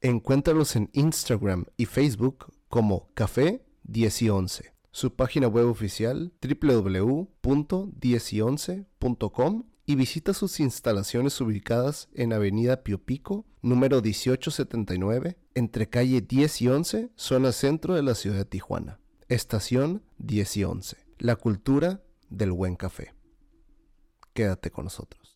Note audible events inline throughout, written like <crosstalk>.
Encuéntralos en Instagram y Facebook como Café 10 y 11. Su página web oficial www.10y11.com y visita sus instalaciones ubicadas en Avenida Pio Pico, número 1879, entre calle 10 y 11, zona centro de la ciudad de Tijuana. Estación 10 y 11. La cultura del buen café. Quédate con nosotros.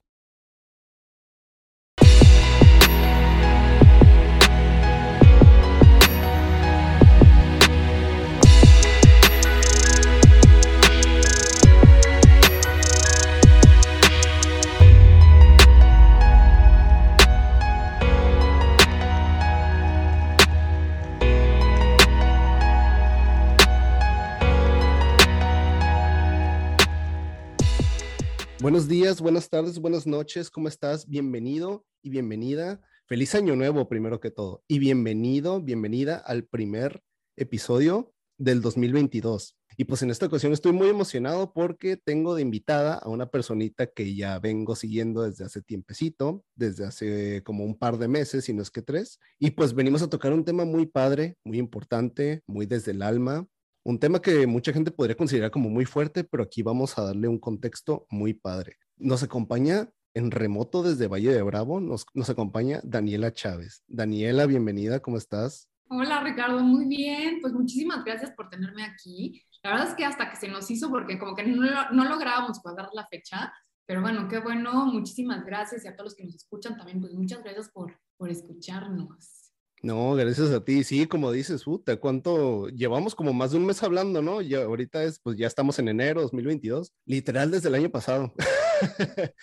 Buenos días, buenas tardes, buenas noches, ¿cómo estás? Bienvenido y bienvenida. Feliz año nuevo, primero que todo. Y bienvenido, bienvenida al primer episodio del 2022. Y pues en esta ocasión estoy muy emocionado porque tengo de invitada a una personita que ya vengo siguiendo desde hace tiempecito, desde hace como un par de meses, si no es que tres. Y pues venimos a tocar un tema muy padre, muy importante, muy desde el alma, un tema que mucha gente podría considerar como muy fuerte, pero aquí vamos a darle un contexto muy padre. Nos acompaña en remoto desde Valle de Bravo, nos, nos acompaña Daniela Chávez. Daniela, bienvenida, ¿cómo estás? Hola Ricardo, muy bien, pues muchísimas gracias por tenerme aquí. La verdad es que hasta que se nos hizo, porque como que no, no lográbamos cuadrar la fecha, pero bueno, qué bueno, muchísimas gracias y a todos los que nos escuchan también, pues muchas gracias por, por escucharnos. No, gracias a ti. Sí, como dices, puta, ¿cuánto? Llevamos como más de un mes hablando, ¿no? Ya ahorita es, pues ya estamos en enero 2022, literal desde el año pasado. <laughs>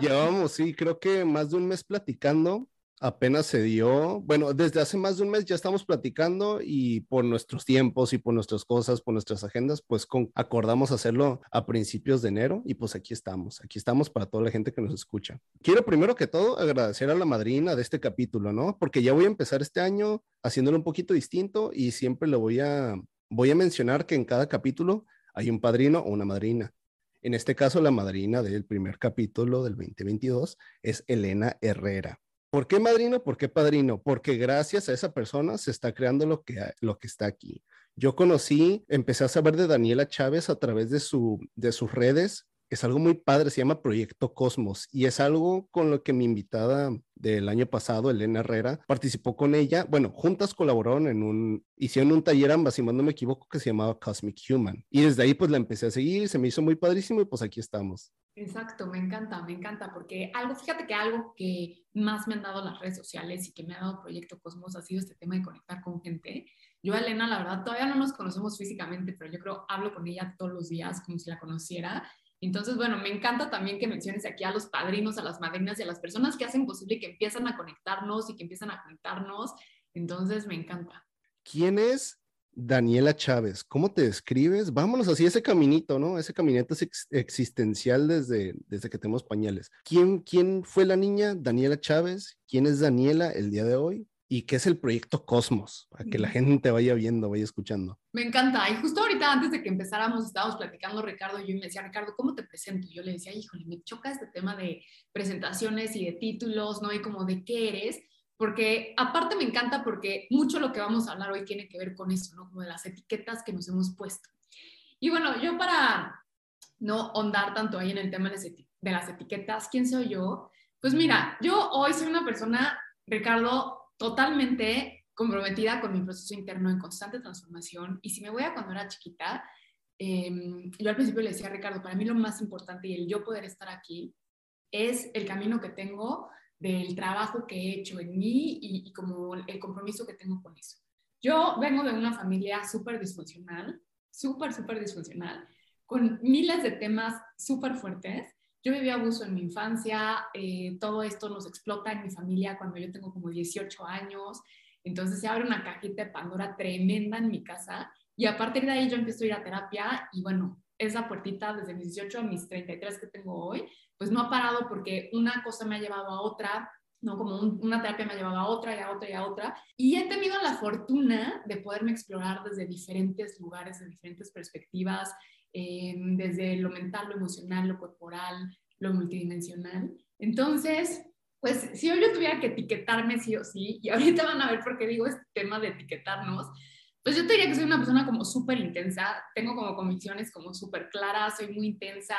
Llevamos, sí, creo que más de un mes platicando apenas se dio, bueno, desde hace más de un mes ya estamos platicando y por nuestros tiempos y por nuestras cosas, por nuestras agendas, pues con, acordamos hacerlo a principios de enero y pues aquí estamos, aquí estamos para toda la gente que nos escucha. Quiero primero que todo agradecer a la madrina de este capítulo, ¿no? Porque ya voy a empezar este año haciéndolo un poquito distinto y siempre lo voy a, voy a mencionar que en cada capítulo hay un padrino o una madrina. En este caso, la madrina del primer capítulo del 2022 es Elena Herrera. ¿Por qué madrino? ¿Por qué padrino? Porque gracias a esa persona se está creando lo que, lo que está aquí. Yo conocí, empecé a saber de Daniela Chávez a través de, su, de sus redes. Es algo muy padre, se llama Proyecto Cosmos y es algo con lo que mi invitada del año pasado, Elena Herrera, participó con ella. Bueno, juntas colaboraron en un, hicieron un taller ambas, si no me equivoco, que se llamaba Cosmic Human. Y desde ahí pues la empecé a seguir se me hizo muy padrísimo y pues aquí estamos. Exacto, me encanta, me encanta, porque algo, fíjate que algo que más me han dado las redes sociales y que me ha dado Proyecto Cosmos ha sido este tema de conectar con gente. Yo, Elena, la verdad, todavía no nos conocemos físicamente, pero yo creo hablo con ella todos los días como si la conociera. Entonces, bueno, me encanta también que menciones aquí a los padrinos, a las madrinas y a las personas que hacen posible que empiezan a conectarnos y que empiezan a conectarnos. Entonces, me encanta. ¿Quién es Daniela Chávez, ¿cómo te describes? Vámonos así, ese caminito, ¿no? Ese caminito existencial desde, desde que tenemos pañales. ¿Quién, ¿Quién fue la niña Daniela Chávez? ¿Quién es Daniela el día de hoy? ¿Y qué es el proyecto Cosmos? Para que la gente vaya viendo, vaya escuchando. Me encanta. Y justo ahorita, antes de que empezáramos, estábamos platicando Ricardo y yo y me decía, Ricardo, ¿cómo te presento? Y yo le decía, híjole, me choca este tema de presentaciones y de títulos, ¿no? Y como de qué eres porque aparte me encanta porque mucho lo que vamos a hablar hoy tiene que ver con eso, ¿no? Como de las etiquetas que nos hemos puesto. Y bueno, yo para no ondar tanto ahí en el tema de las etiquetas, ¿quién soy yo? Pues mira, yo hoy soy una persona, Ricardo, totalmente comprometida con mi proceso interno en constante transformación. Y si me voy a cuando era chiquita, em, yo al principio le decía a Ricardo, para mí lo más importante y el yo poder estar aquí es el camino que tengo del trabajo que he hecho en mí y, como el compromiso que tengo con eso. Yo vengo de una familia súper disfuncional, súper, súper disfuncional, con miles de temas súper fuertes. Yo viví abuso en mi infancia, eh, todo esto nos explota en mi familia cuando yo tengo como 18 años. Entonces se abre una cajita de Pandora tremenda en mi casa y a partir de ahí yo empiezo a ir a terapia y bueno, esa puertita desde mis 18 a mis 33 que tengo hoy, pues no ha parado porque una cosa me ha llevado a otra, ¿no? Como una terapia me ha llevado a otra y a otra y a otra. Y he tenido la fortuna de poderme explorar desde diferentes lugares, de diferentes perspectivas, eh, desde lo mental, lo emocional, lo corporal, lo multidimensional. Entonces, pues si hoy yo tuviera que etiquetarme sí o sí, y <laughs> ahorita van a ver por qué digo este tema de etiquetarnos, pues yo te diría que soy una persona como súper intensa, tengo como convicciones como súper claras, soy muy intensa,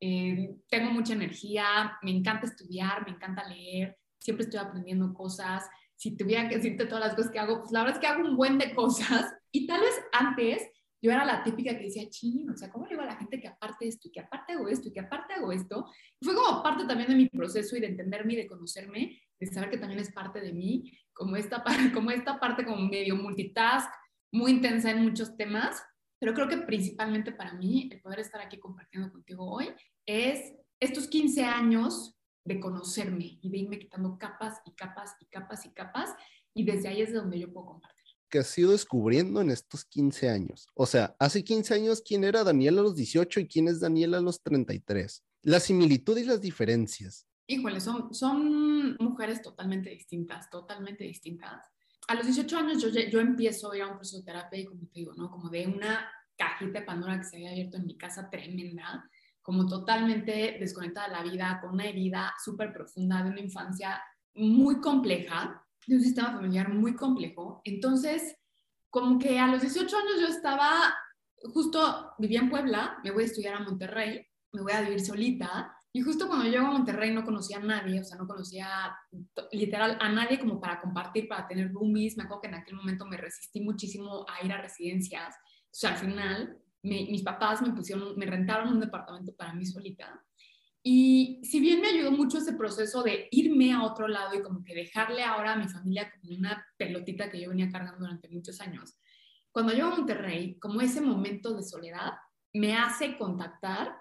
eh, tengo mucha energía, me encanta estudiar, me encanta leer, siempre estoy aprendiendo cosas. Si tuviera que decirte todas las cosas que hago, pues la verdad es que hago un buen de cosas. Y tal vez antes yo era la típica que decía, ching, o sea, ¿cómo le digo a la gente que aparte esto y que aparte hago esto y que aparte hago esto? Y fue como parte también de mi proceso y de entenderme y de conocerme, de saber que también es parte de mí, como esta, <laughs> como esta parte como medio multitask, muy intensa en muchos temas, pero creo que principalmente para mí el poder estar aquí compartiendo contigo hoy es estos 15 años de conocerme y de irme quitando capas y capas y capas y capas y desde ahí es de donde yo puedo compartir que has ido descubriendo en estos 15 años? O sea, hace 15 años, ¿quién era Daniel a los 18 y quién es Daniel a los 33? La similitud y las diferencias. Híjole, son, son mujeres totalmente distintas, totalmente distintas. A los 18 años yo, yo empiezo a ir a un proceso de terapia y como te digo, ¿no? Como de una cajita de Pandora que se había abierto en mi casa tremenda, como totalmente desconectada de la vida, con una herida súper profunda de una infancia muy compleja de un sistema familiar muy complejo. Entonces, como que a los 18 años yo estaba, justo vivía en Puebla, me voy a estudiar a Monterrey, me voy a vivir solita. Y justo cuando llego a Monterrey no conocía a nadie, o sea, no conocía literal a nadie como para compartir, para tener roomies. Me acuerdo que en aquel momento me resistí muchísimo a ir a residencias. O sea, al final mis papás me pusieron, me rentaron un departamento para mí solita. Y si bien me ayudó mucho ese proceso de irme a otro lado y como que dejarle ahora a mi familia como una pelotita que yo venía cargando durante muchos años, cuando llego a Monterrey, como ese momento de soledad, me hace contactar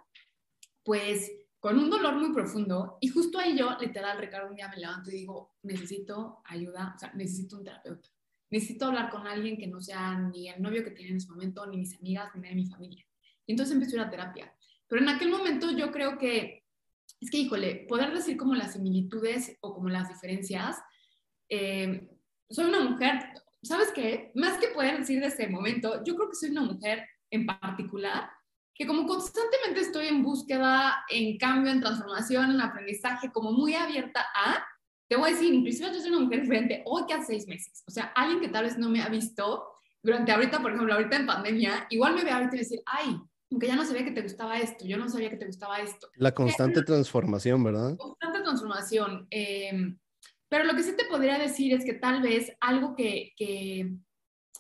pues con un dolor muy profundo y justo ahí yo, literal, Ricardo, un día me levanto y digo, necesito ayuda, o sea, necesito un terapeuta, necesito hablar con alguien que no sea ni el novio que tiene en ese momento, ni mis amigas, ni de mi familia. Y entonces empecé a terapia. Pero en aquel momento yo creo que es que, híjole, poder decir como las similitudes o como las diferencias, eh, soy una mujer, ¿sabes qué? Más que poder decir de ese momento, yo creo que soy una mujer en particular que como constantemente estoy en búsqueda, en cambio, en transformación, en aprendizaje, como muy abierta a, te voy a decir, inclusive yo soy una mujer diferente hoy que hace seis meses. O sea, alguien que tal vez no me ha visto durante ahorita, por ejemplo, ahorita en pandemia, igual me ve ahorita y decir, ay, aunque ya no sabía que te gustaba esto, yo no sabía que te gustaba esto. La constante transformación, ¿verdad? Constante transformación. Em, pero lo que sí te podría decir es que tal vez algo que, que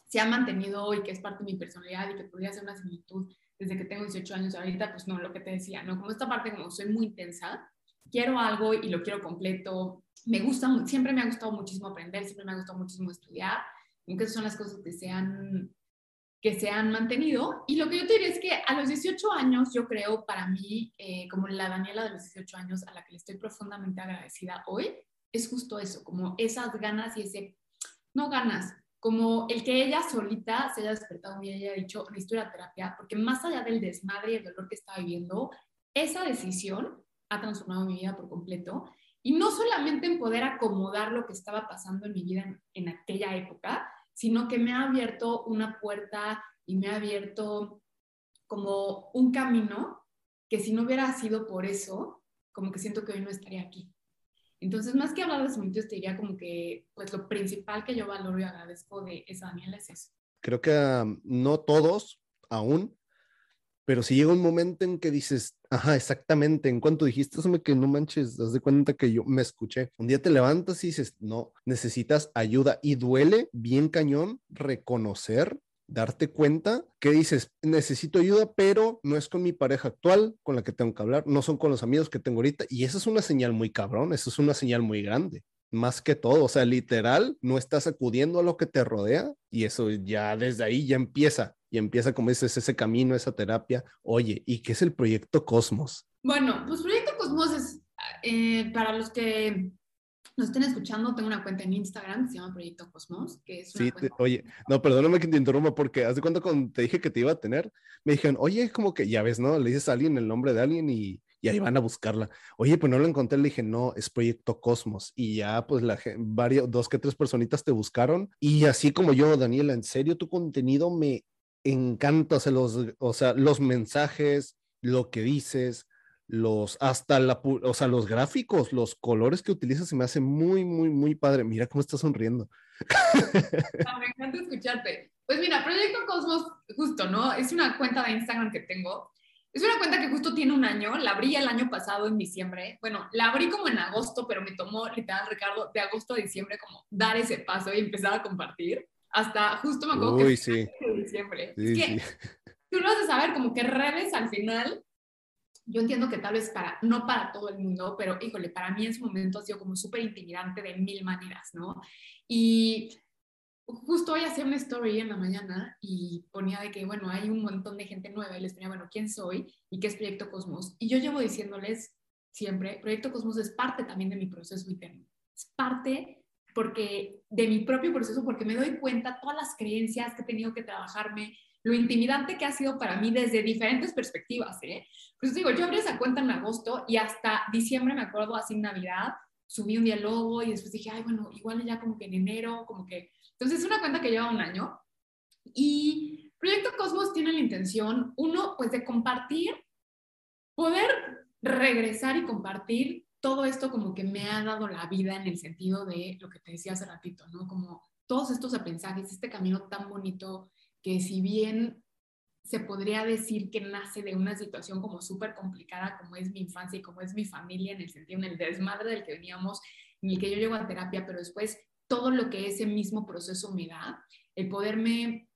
se ha mantenido y que es parte de mi personalidad y que podría ser una similitud desde que tengo 18 años ahorita, pues no, lo que te decía, ¿no? Como esta parte como soy muy intensa, quiero algo y lo quiero completo, me gusta, siempre me ha gustado muchísimo aprender, siempre me ha gustado muchísimo estudiar, aunque esas son las cosas que se han que se han mantenido. Y lo que yo te diría es que a los 18 años, yo creo, para mí, eh, como la Daniela de los 18 años, a la que le estoy profundamente agradecida hoy, es justo eso, como esas ganas y ese, no ganas, como el que ella solita se haya despertado y haya dicho, necesito ir terapia, porque más allá del desmadre y el dolor que estaba viviendo, esa decisión ha transformado mi vida por completo. Y no solamente en poder acomodar lo que estaba pasando en mi vida en, en aquella época, sino que me ha abierto una puerta y me ha abierto como un camino que si no hubiera sido por eso, como que siento que hoy no estaría aquí. Entonces, más que hablar de similitudes, te diría como que, pues lo principal que yo valoro y agradezco de esa Daniela es eso. Creo que um, no todos aún pero si llega un momento en que dices, ajá, exactamente, en cuanto dijiste eso, me que no manches, das de cuenta que yo me escuché. Un día te levantas y dices, no, necesitas ayuda y duele bien cañón reconocer darte cuenta que dices, necesito ayuda, pero no es con mi pareja actual con la que tengo que hablar, no son con los amigos que tengo ahorita. Y esa es una señal muy cabrón, eso es una señal muy grande, más que todo. O sea, literal, no estás acudiendo a lo que te rodea y eso ya desde ahí ya empieza y empieza, como dices, ese camino, esa terapia. Oye, ¿y qué es el proyecto Cosmos? Bueno, pues Proyecto Cosmos es, eh, para los que nos estén escuchando, tengo una cuenta en Instagram que se llama Proyecto Cosmos, que es una Sí, cuenta... te- oye, no, perdóname que te interrumpa porque cuenta cuando te dije que te iba a tener, me dijeron, oye, como que ya ves, ¿no? Le dices a alguien el nombre de alguien y, y ahí van a buscarla. Oye, pues no lo encontré, le dije, no, es Proyecto Cosmos. Y ya, pues, la varios, dos que tres personitas te buscaron. Y así como yo, Daniela, en serio, tu contenido me encanta, o sea, los, o sea, los mensajes, lo que dices, los, hasta la, o sea, los gráficos, los colores que utilizas, se me hace muy, muy, muy padre. Mira cómo estás sonriendo. Ah, Me encanta escucharte. Pues mira, Proyecto Cosmos, justo, ¿no? Es una cuenta de Instagram que tengo. Es una cuenta que justo tiene un año. La abrí el año pasado en diciembre. Bueno, la abrí como en agosto, pero me tomó, literal, Ricardo, de agosto a diciembre como dar ese paso y empezar a compartir. Hasta justo me acuerdo Uy, que <laughs> sí. fue en diciembre. Sí, es que sí. tú lo vas a saber, como que redes al final, yo entiendo que tal vez para, no para todo el mundo, pero híjole, para mí en su momento ha sido como súper intimidante de mil maneras, ¿no? Y justo hoy hacía una story en la mañana y ponía de que, bueno, hay un montón de gente nueva y les ponía, bueno, ¿quién soy? ¿Y qué es Proyecto Cosmos? Y yo llevo diciéndoles siempre, Proyecto Cosmos es parte también de mi proceso interno. Es parte porque de mi propio proceso, porque me doy cuenta todas las creencias que he tenido que trabajarme, lo intimidante que ha sido para mí desde diferentes perspectivas, ¿eh? Pues digo, yo abrí esa cuenta en agosto y hasta diciembre, me acuerdo, así en Navidad, subí un diálogo y después dije, ay, bueno, igual ya como que en enero, como que... Entonces es una cuenta que lleva un año y Proyecto Cosmos tiene la intención, uno, pues de compartir, poder regresar y compartir todo esto como que me ha dado la vida en el sentido de lo que te decía hace ratito, ¿no? Como todos estos aprendizajes, este camino tan bonito que si bien se podría decir que nace de una situación como súper complicada como es mi infancia y como es mi familia en el sentido, en el desmadre del que veníamos, en el que yo llego a terapia, pero después todo lo que ese mismo proceso me da, el poderme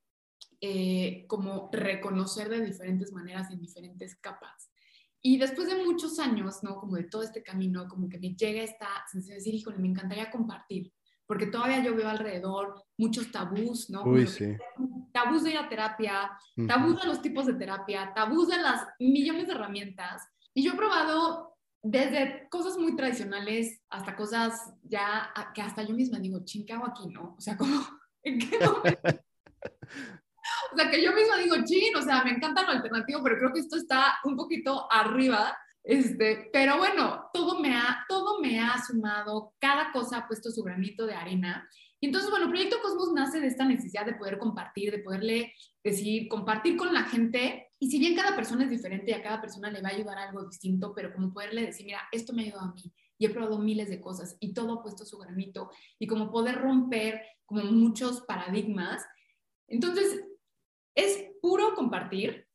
eh, como reconocer de diferentes maneras en diferentes capas. Y después de muchos años, ¿no? Como de todo este camino, como que me llega esta sensación de decir, híjole, me encantaría compartir, porque todavía yo veo alrededor muchos tabús, ¿no? Uy, sí. tabús de ir a terapia, tabús de los tipos de terapia, tabús de las millones de herramientas. Y yo he probado desde cosas muy tradicionales hasta cosas ya que hasta yo misma digo, ching, ¿qué hago aquí, no? O sea, como, <laughs> ¿en qué momento? <laughs> O sea, que yo misma digo, chin, o sea, me encanta lo alternativo, pero creo que esto está un poquito arriba. Este, pero bueno, todo me ha, todo me ha sumado, cada cosa ha puesto su granito de arena. Y entonces, bueno, Proyecto Cosmos nace de esta necesidad de poder compartir, de poderle decir, compartir con la gente. Y si bien cada persona es diferente y a cada persona le va a ayudar algo distinto, pero como poderle decir, mira, esto me ha ayudado a mí y he probado miles de cosas y todo ha puesto su granito y como poder romper como muchos paradigmas. Entonces, es puro compartir.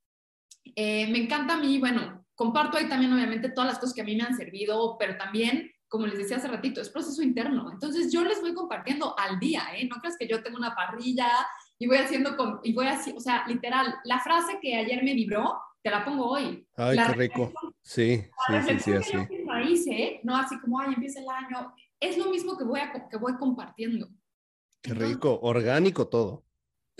Eh, me encanta a mí, bueno, comparto ahí también obviamente todas las cosas que a mí me han servido, pero también, como les decía hace ratito, es proceso interno. Entonces yo les voy compartiendo al día, ¿eh? No creas que yo tengo una parrilla y voy haciendo, con, y voy así, o sea, literal, la frase que ayer me vibró, te la pongo hoy. Ay, La qué rico. Sí, La sí, sí, sí, que yo hice, no así como, ay, empieza el año, es lo mismo que voy, a, que voy compartiendo. Qué Entonces, rico, orgánico todo.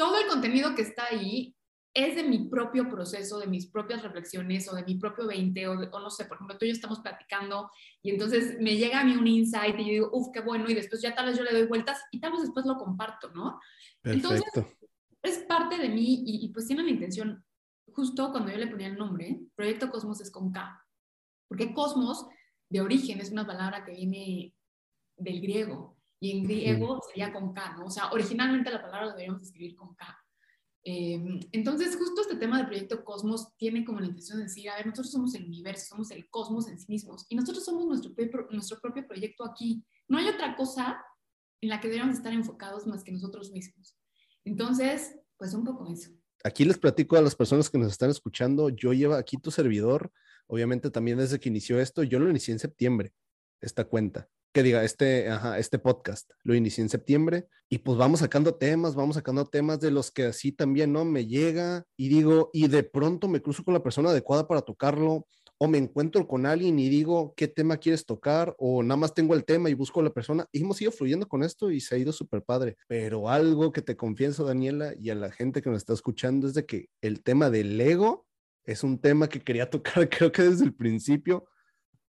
Todo el contenido que está ahí es de mi propio proceso, de mis propias reflexiones o de mi propio 20 o, de- o no sé, por ejemplo, tú y yo estamos platicando y entonces me llega a mí un insight y yo digo, uff, qué bueno, y después ya tal vez yo le doy vueltas y tal vez después lo comparto, ¿no? Entonces- Perfecto. Es parte de mí y, y pues tiene la intención, justo cuando yo le ponía el nombre, Proyecto Cosmos es con K, porque Cosmos de origen es una palabra que viene del griego y en griego sería con K, ¿no? O sea, originalmente la palabra la deberíamos escribir con K. Eh, entonces, justo este tema del proyecto Cosmos tiene como la intención de decir, a ver, nosotros somos el universo, somos el cosmos en sí mismos y nosotros somos nuestro, nuestro propio proyecto aquí. No hay otra cosa en la que deberíamos estar enfocados más que nosotros mismos. Entonces, pues un poco eso. Aquí les platico a las personas que nos están escuchando, yo llevo aquí tu servidor, obviamente también desde que inició esto, yo lo inicié en septiembre, esta cuenta, que diga, este, ajá, este podcast, lo inicié en septiembre y pues vamos sacando temas, vamos sacando temas de los que así también, ¿no? Me llega y digo, y de pronto me cruzo con la persona adecuada para tocarlo, o me encuentro con alguien y digo, ¿qué tema quieres tocar? O nada más tengo el tema y busco a la persona. Y hemos ido fluyendo con esto y se ha ido súper padre. Pero algo que te confieso, Daniela, y a la gente que nos está escuchando es de que el tema del ego es un tema que quería <laughs> tocar, creo que desde el principio,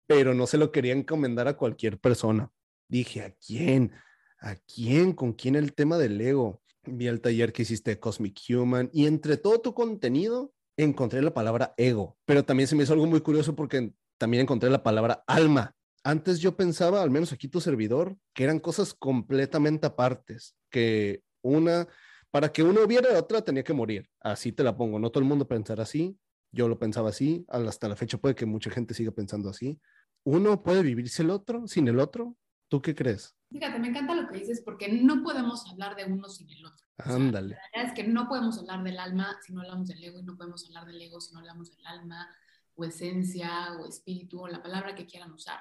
pero no se lo quería encomendar a cualquier persona. Dije, ¿a quién? ¿A quién? ¿Con quién el tema del ego? Vi el taller que hiciste Cosmic Human y entre todo tu contenido encontré la palabra ego, pero también se me hizo algo muy curioso porque también encontré la palabra alma. Antes yo pensaba, al menos aquí tu servidor, que eran cosas completamente apartes, que una, para que uno hubiera la otra tenía que morir. Así te la pongo. No todo el mundo pensara así. Yo lo pensaba así. Hasta la fecha puede que mucha gente siga pensando así. Uno puede vivirse el otro sin el otro. ¿Tú qué crees? Fíjate, me encanta lo que dices porque no podemos hablar de uno sin el otro. Ándale. la verdad es que no podemos hablar del alma si no hablamos del ego y no podemos hablar del ego si no hablamos del alma o esencia o espíritu o la palabra que quieran usar.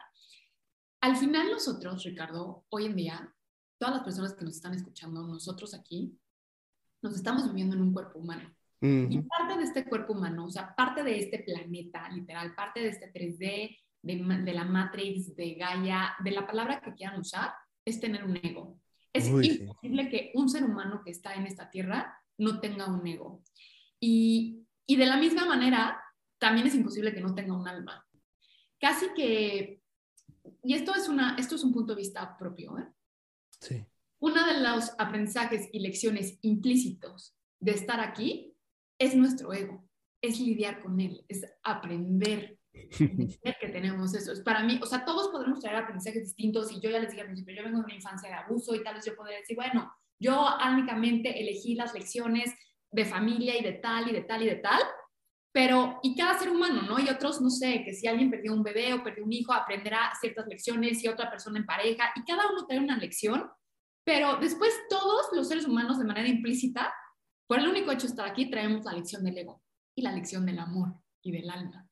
Al final nosotros, Ricardo, hoy en día, todas las personas que nos están escuchando, nosotros aquí, nos estamos viviendo en un cuerpo humano. Y parte de este cuerpo humano, o sea, parte de este planeta, literal, parte de este 3D, de, la Matrix, de Gaia, de la palabra que quieran usar, es tener un ego. Es imposible que un ser humano que está en esta tierra no tenga un ego. Y, y de la misma manera, también es imposible que no tenga un alma. Casi que, y esto es, una, esto es un punto de vista propio, ¿eh? Sí. Uno de los aprendizajes y lecciones implícitos de estar aquí es nuestro ego, es lidiar con él, es aprender <laughs> que tenemos eso. Es para mí, o sea, todos podemos traer aprendizajes distintos y yo ya les dije al principio, yo vengo de una infancia de abuso y tal vez yo podría decir, bueno, yo únicamente elegí las lecciones de familia y de tal y de tal y de tal, pero y cada ser humano, ¿no? Y otros, no sé, que si alguien perdió un bebé o perdió un hijo, aprenderá ciertas lecciones y otra persona en pareja y cada uno trae una lección, pero después todos los seres humanos de manera implícita, por el único hecho de estar aquí, traemos la lección del ego y la lección del amor y del alma.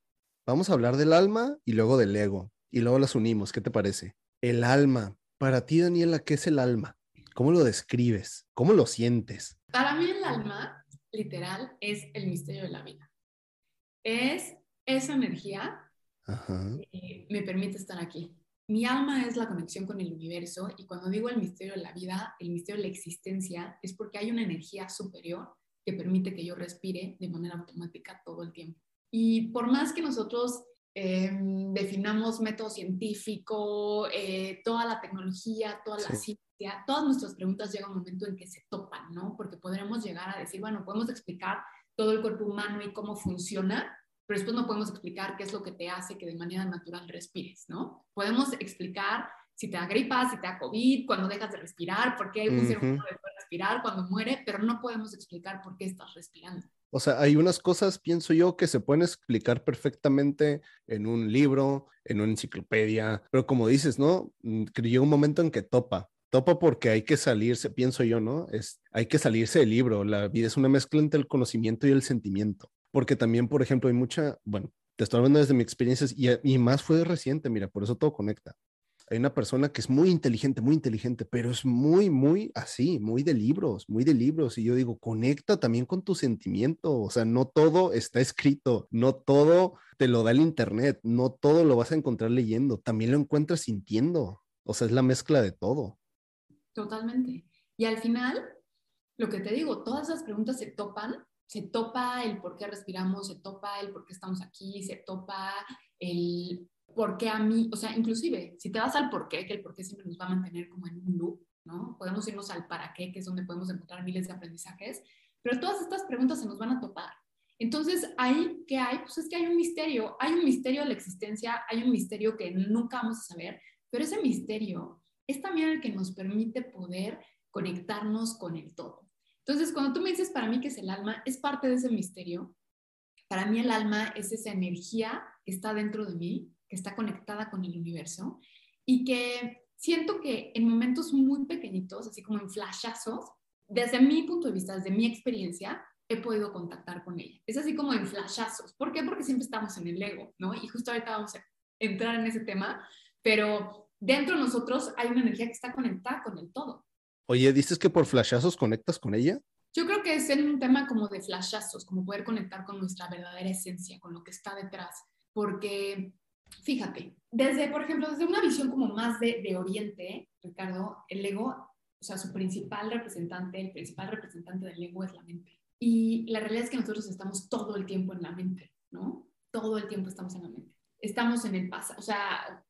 Vamos a hablar del alma y luego del ego. Y luego las unimos. ¿Qué te parece? El alma. Para ti, Daniela, ¿qué es el alma? ¿Cómo lo describes? ¿Cómo lo sientes? Para mí el alma, literal, es el misterio de la vida. Es esa energía que me permite estar aquí. Mi alma es la conexión con el universo y cuando digo el misterio de la vida, el misterio de la existencia, es porque hay una energía superior que permite que yo respire de manera automática todo el tiempo. Y por más que nosotros em, definamos método científico, eh, toda la tecnología, toda la ciencia, todas nuestras preguntas llegan a un momento en que se topan, ¿no? Porque podremos llegar a decir, bueno, podemos explicar todo el cuerpo humano y cómo funciona, pero después no podemos explicar qué es lo que te hace que de manera natural respires, ¿no? Podemos explicar si te da gripa, si te da COVID, cuando dejas de respirar, por qué un ser humano puede respirar cuando muere, pero no podemos explicar por qué estás respirando. O sea, hay unas cosas, pienso yo, que se pueden explicar perfectamente en un libro, en una enciclopedia, pero como dices, ¿no? Mm, llega un momento en que topa. Topa porque hay que salirse, pienso yo, ¿no? Es, hay que salirse del libro. La vida es una mezcla entre el conocimiento y el sentimiento. Porque también, por ejemplo, hay mucha, bueno, te estoy hablando desde mis experiencias y, y más fue reciente, mira, por eso todo conecta hay una persona que es muy inteligente, muy inteligente, pero es muy, muy así, muy de libros, muy de libros. Y yo digo, conecta también con tu sentimiento. O sea, no todo está escrito, no todo te lo da el Internet, no todo lo vas a encontrar leyendo, también lo encuentras sintiendo. O sea, es la mezcla de todo. Totalmente. Y al final, lo que te digo, todas esas preguntas se topan, se topa el por qué respiramos, se topa el por qué estamos aquí, se topa el por qué a mí, o sea, inclusive, si te vas al por qué, que el por qué siempre nos va a mantener como en un loop, ¿no? Podemos irnos al para qué, que es donde podemos encontrar miles de aprendizajes, pero todas estas preguntas se nos van a topar. Entonces, ahí, ¿qué hay? Pues es que hay un misterio, hay un misterio de la existencia, hay un misterio que nunca vamos a saber, pero ese misterio es también el que nos permite poder conectarnos con el todo. Entonces, cuando tú me dices para mí que es el alma, es parte de ese misterio. Para mí el alma es esa energía que está dentro de mí, que está conectada con el universo y que siento que en momentos muy pequeñitos, así como en flashazos, desde mi punto de vista, desde mi experiencia, he podido contactar con ella. Es así como en flashazos. ¿Por qué? Porque siempre estamos en el ego, ¿no? Y justo ahorita vamos a entrar en ese tema, pero dentro de nosotros hay una energía que está conectada con el todo. Oye, ¿dices que por flashazos conectas con ella? Yo creo que es en un tema como de flashazos, como poder conectar con nuestra verdadera esencia, con lo que está detrás, porque fíjate, desde, por ejemplo, desde una visión como más de, de Oriente, Ricardo, el ego, o sea, su principal representante, el principal representante del ego es la mente. Y la realidad es que nosotros estamos todo el tiempo en la mente, ¿no? Todo el tiempo estamos en la mente. Estamos en el pasado, o sea,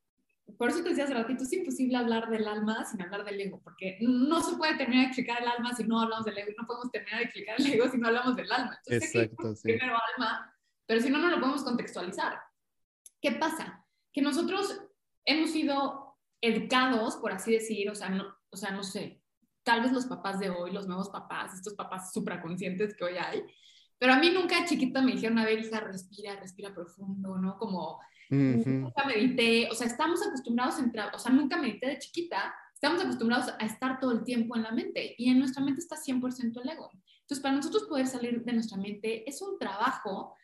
por eso te decía hace ratito, es imposible hablar del alma sin hablar del ego, porque no se puede terminar de explicar el alma si no hablamos del ego, no podemos terminar de explicar el ego si no hablamos del alma. Entonces, Exacto, sí. primero alma, pero si no, no lo podemos contextualizar. ¿Qué pasa? Que nosotros hemos sido educados, por así decir, o sea, no, o sea, no sé, tal vez los papás de hoy, los nuevos papás, estos papás supraconscientes que hoy hay, pero a mí nunca chiquita me dijeron, a ver, hija, respira, respira profundo, ¿no? Como nunca medité, o sea, estamos acostumbrados a entrar, o sea, nunca medité de chiquita, estamos acostumbrados a estar todo el tiempo en la mente y en nuestra mente está 100% el ego. Entonces, para nosotros poder salir de nuestra mente es un trabajo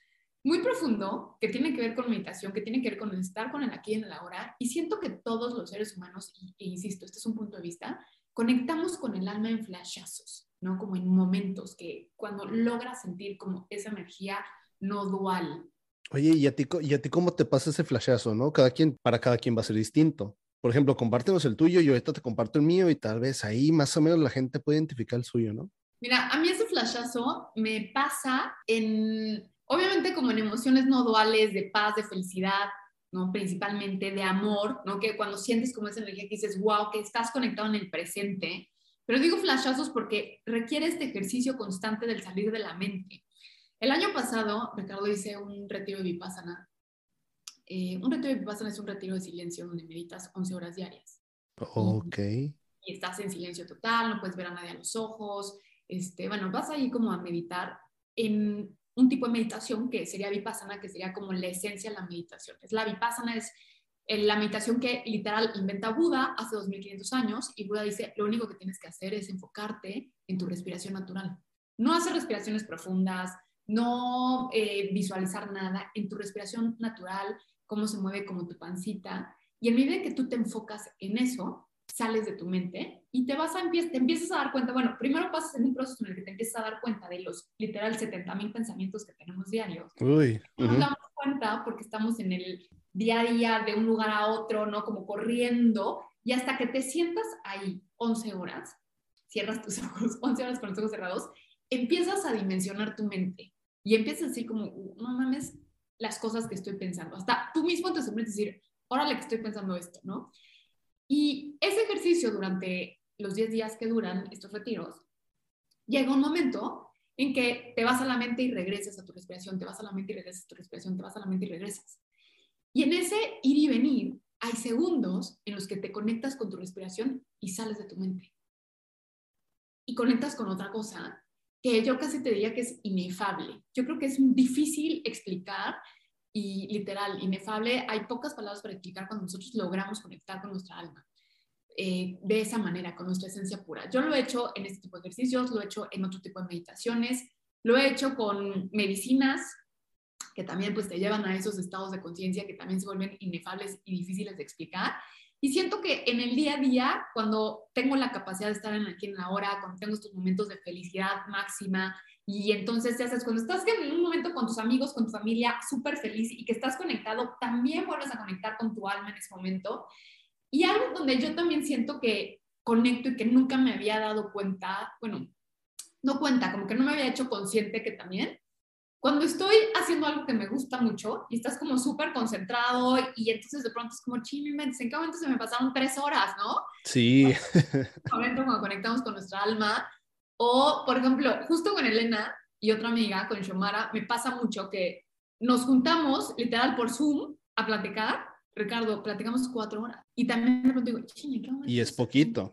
muy profundo que tiene que ver con meditación, que tiene que ver con estar con el aquí y en el ahora. Y siento que todos los seres humanos, e insisto, este es un punto de vista, conectamos con el alma en flashazos, ¿no? Como en momentos que cuando logras sentir como esa energía no dual. Oye, ¿y a ti, y a ti cómo te pasa ese flashazo, no? Cada quien, para cada quien va a ser distinto. Por ejemplo, compártenos el tuyo, yo ahorita te comparto el mío y tal vez ahí más o menos la gente puede identificar el suyo, ¿no? Mira, a mí ese flashazo me pasa en, obviamente como en emociones no duales de paz, de felicidad, ¿no? Principalmente de amor, ¿no? Que cuando sientes como esa energía que dices, wow, que estás conectado en el presente. Pero digo flashazos porque requiere este ejercicio constante del salir de la mente. El año pasado, Ricardo, hice un retiro de Vipassana. Eh, un retiro de Vipassana es un retiro de silencio donde meditas 11 horas diarias. Ok. Y, estás en silencio total, no puedes ver a nadie a los ojos. Este, bueno, vas ahí como a meditar en un tipo de meditación que sería vipassana, que sería como la esencia de la meditación. Es la vipassana es la meditación que literal inventa Buda hace 2500 años y Buda dice, lo único que tienes que hacer es enfocarte en tu respiración natural. No hacer respiraciones profundas, no eh, visualizar nada, en tu respiración natural, cómo se mueve como tu pancita. Y en medida que tú te enfocas en eso, sales de tu mente y te vas a te empiezas a dar cuenta, bueno, primero pasas en un proceso en el que te empiezas a dar cuenta de los literal 70 mil pensamientos que tenemos diarios. Uy, Nos damos cuenta porque estamos en el día a día de un lugar a otro, ¿no? Como corriendo y hasta que te sientas ahí 11 horas, cierras tus <laughs> ojos, 11 horas con los ojos cerrados, empiezas a dimensionar tu mente y empiezas así como, no mames, las cosas que estoy pensando. Hasta tú mismo te sorprendes decir, órale que estoy pensando esto, ¿no? Y ese ejercicio durante los 10 días que duran estos retiros, llega un momento en que te vas a la mente y regresas a tu respiración, te vas a la mente y regresas a tu respiración, te vas a la mente y regresas. Y en ese ir y venir hay segundos en los que te conectas con tu respiración y sales de tu mente. Y conectas con otra cosa que yo casi te diría que es inefable. Yo creo que es difícil explicar y literal, inefable, hay pocas palabras para explicar cuando nosotros logramos conectar con nuestra alma. Eh, de esa manera, con nuestra esencia pura. Yo lo he hecho en este tipo de ejercicios, lo he hecho en otro tipo de meditaciones, lo he hecho con medicinas que también pues te llevan a esos estados de conciencia que también se vuelven inefables y difíciles de explicar. Y siento que en el día a día, cuando tengo la capacidad de estar en aquí en la hora, cuando tengo estos momentos de felicidad máxima, y entonces te haces, cuando estás en un momento con tus amigos, con tu familia, súper feliz y que estás conectado, también vuelves a conectar con tu alma en ese momento. Y algo donde yo también siento que conecto y que nunca me había dado cuenta, bueno, no cuenta, como que no me había hecho consciente que también, cuando estoy haciendo algo que me gusta mucho y estás como súper concentrado y entonces de pronto es como, ching, ¿en qué momento se me pasaron tres horas, no? Sí. <laughs> Momento cuando conectamos con nuestra alma o, por ejemplo, justo con Elena y otra amiga, con Shomara, me pasa mucho que nos juntamos literal por Zoom a platicar. Ricardo, platicamos cuatro horas. Y también de pronto digo, ¿qué Y es poquito.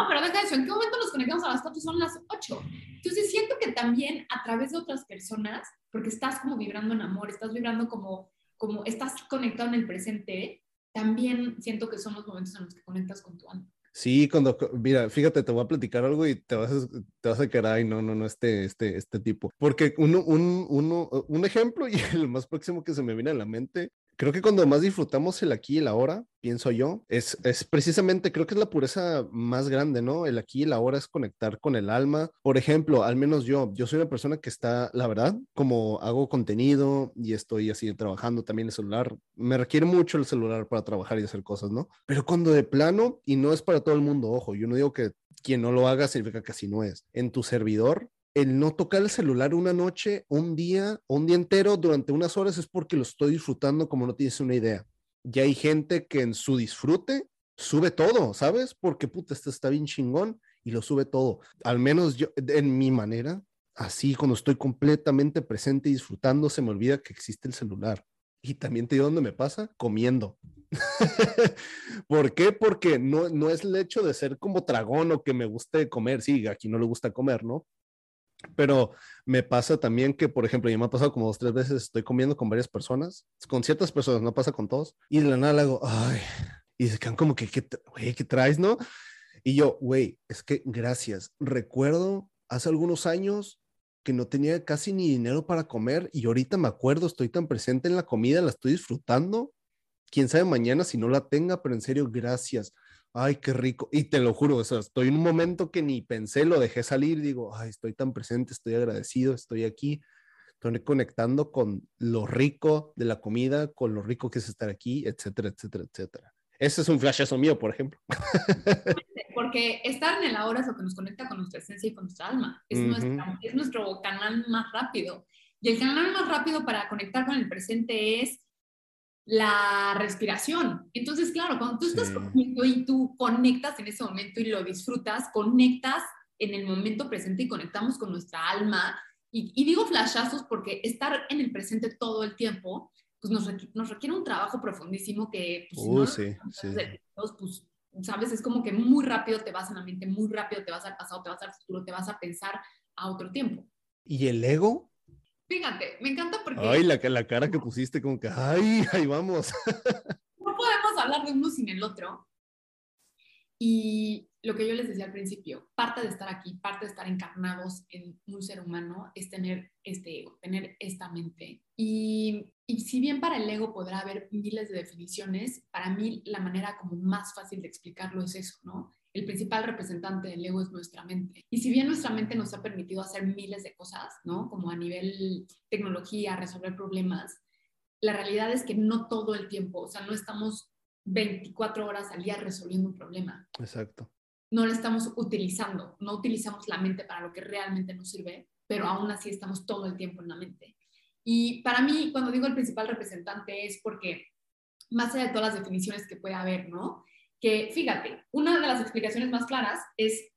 No, pero deja eso, ¿en qué momento nos conectamos a las cuatro? Son las ocho. Entonces siento que también a través de otras personas, porque estás como vibrando en amor, estás vibrando como, como estás conectado en el presente, también siento que son los momentos en los que conectas con tu alma. Sí, cuando, mira, fíjate, te voy a platicar algo y te vas a, te vas a quedar, ay, no, no, no, este, este, este tipo. Porque uno, un, uno, un ejemplo <laughs> y el más próximo que se me viene a la mente creo que cuando más disfrutamos el aquí y el ahora, pienso yo, es, es precisamente, creo que es la pureza más grande, ¿no? El aquí y el ahora es conectar con el alma. Por ejemplo, al menos yo, yo soy una persona que está, la verdad, como hago contenido y estoy así trabajando también el celular, me requiere mucho el celular para trabajar y hacer cosas, ¿no? Pero cuando de plano, y no es para todo el mundo, ojo, yo no digo que quien no lo haga significa que así no es. En tu servidor, el no tocar el celular una noche, un día, un día entero durante unas horas es porque lo estoy disfrutando como no tienes una idea. ya hay gente que en su disfrute sube todo, ¿sabes? Porque puta, este está bien chingón y lo sube todo. Al menos yo, en mi manera, así cuando estoy completamente presente y disfrutando, se me olvida que existe el celular. Y también te digo dónde me pasa, comiendo. <laughs> ¿Por qué? Porque no, no es el hecho de ser como tragón o que me guste comer. Sí, aquí no le gusta comer, ¿no? Pero me pasa también que, por ejemplo, ya me ha pasado como dos, tres veces, estoy comiendo con varias personas, con ciertas personas, no pasa con todos, y de la nada le hago, ay, y se quedan como que, ¿qué, güey, ¿qué traes, no? Y yo, güey, es que gracias. Recuerdo hace algunos años que no tenía casi ni dinero para comer y ahorita me acuerdo, estoy tan presente en la comida, la estoy disfrutando. Quién sabe mañana si no la tenga, pero en serio, gracias. Ay, qué rico. Y te lo juro, o sea, estoy en un momento que ni pensé, lo dejé salir, digo, ay, estoy tan presente, estoy agradecido, estoy aquí, estoy conectando con lo rico de la comida, con lo rico que es estar aquí, etcétera, etcétera, etcétera. Ese es un flashazo mío, por ejemplo. <laughs> Porque estar en el ahora es lo que nos conecta con nuestra esencia y con nuestra alma. Es, es nuestro canal más rápido. Y el canal más rápido para conectar con el presente es la respiración. Entonces, claro, cuando tú estás comiendo y tú conectas en ese momento y lo disfrutas, conectas en el momento presente y conectamos con nuestra alma. Y, y digo flashazos porque estar en el presente todo el tiempo pues nos, nos requiere un trabajo profundísimo que, pues, uh, sí, sí. pues, sabes, es como que muy rápido te vas a la mente, muy rápido te vas al pasado, te vas al futuro, te vas a pensar a otro tiempo. ¿Y el ego? Fíjate, me encanta porque... Ay, la, la cara que pusiste como que, ay, ahí vamos. <laughs> no podemos hablar de uno sin el otro. Y lo que yo les decía al principio, parte de estar aquí, parte de estar encarnados en un ser humano es tener este ego, tener esta mente. Y, y, si bien para el ego podrá haber miles de definiciones, para mí la manera como más fácil de explicarlo es eso, ¿no? El principal representante del ego es nuestra mente. Y si bien nuestra mente nos ha permitido hacer miles de cosas, ¿no? Como a nivel tecnología, resolver problemas, la realidad es que no todo el tiempo, o sea, no estamos 24 horas al día resolviendo un problema. Exacto no la estamos utilizando, no utilizamos la mente para lo que realmente nos sirve, pero aún así estamos todo el tiempo en la mente. Y para mí, cuando digo el principal representante es porque, más allá de todas las definiciones que puede haber, ¿no? Que fíjate, una de las explicaciones más claras es,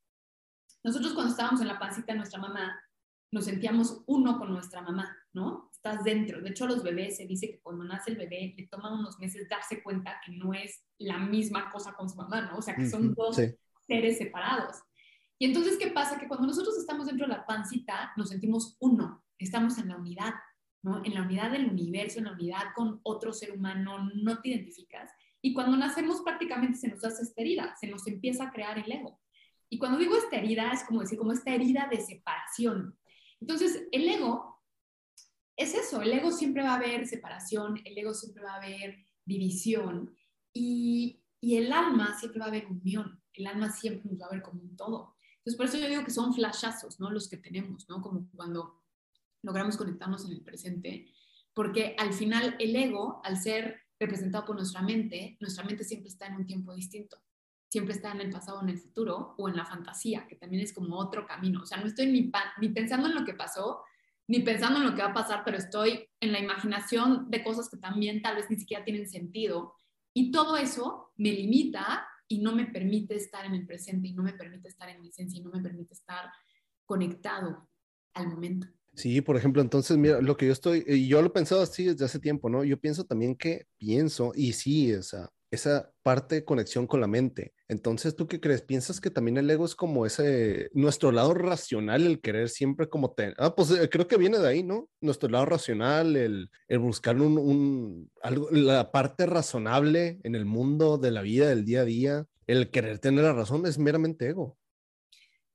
nosotros cuando estábamos en la pancita de nuestra mamá, nos sentíamos uno con nuestra mamá, ¿no? Estás dentro. De hecho, a los bebés se dice que cuando nace el bebé le toma unos meses darse cuenta que no es la misma cosa con su mamá, ¿no? O sea, que son dos seres separados. Y entonces, ¿qué pasa? Que cuando nosotros estamos dentro de la pancita, nos sentimos uno, estamos en la unidad, ¿no? En la unidad del universo, en la unidad con otro ser humano, no te identificas. Y cuando nacemos prácticamente se nos hace esta herida, se nos empieza a crear el ego. Y cuando digo esta herida, es como decir, como esta herida de separación. Entonces, el ego es eso, el ego siempre va a haber separación, el ego siempre va a haber división y, y el alma siempre va a haber unión el alma siempre nos va a ver como un todo. Entonces, por eso yo digo que son flashazos, ¿no? Los que tenemos, ¿no? Como cuando logramos conectarnos en el presente, porque al final el ego, al ser representado por nuestra mente, nuestra mente siempre está en un tiempo distinto. Siempre está en el pasado, en el futuro o en la fantasía, que también es como otro camino. O sea, no estoy ni, pensando en lo que pasó, ni pensando en lo que va a pasar, pero estoy en la imaginación de cosas que también tal vez ni siquiera tienen sentido. Y todo eso me limita y no me permite estar en el presente y no me permite estar en mi esencia y no me permite estar conectado al momento. Sí, por ejemplo, entonces, mira, lo que yo estoy, y yo lo he pensado así desde hace tiempo, ¿no? Yo pienso también que pienso, y sí, esa, esa parte de conexión con la mente. Entonces, ¿tú qué crees? ¿Piensas que también el ego es como ese, nuestro lado racional, el querer siempre como tener, ah, pues eh, creo que viene de ahí, ¿no? Nuestro lado racional, el, el buscar un, un, algo, la parte razonable en el mundo de la vida, del día a día, el querer tener la razón es meramente ego.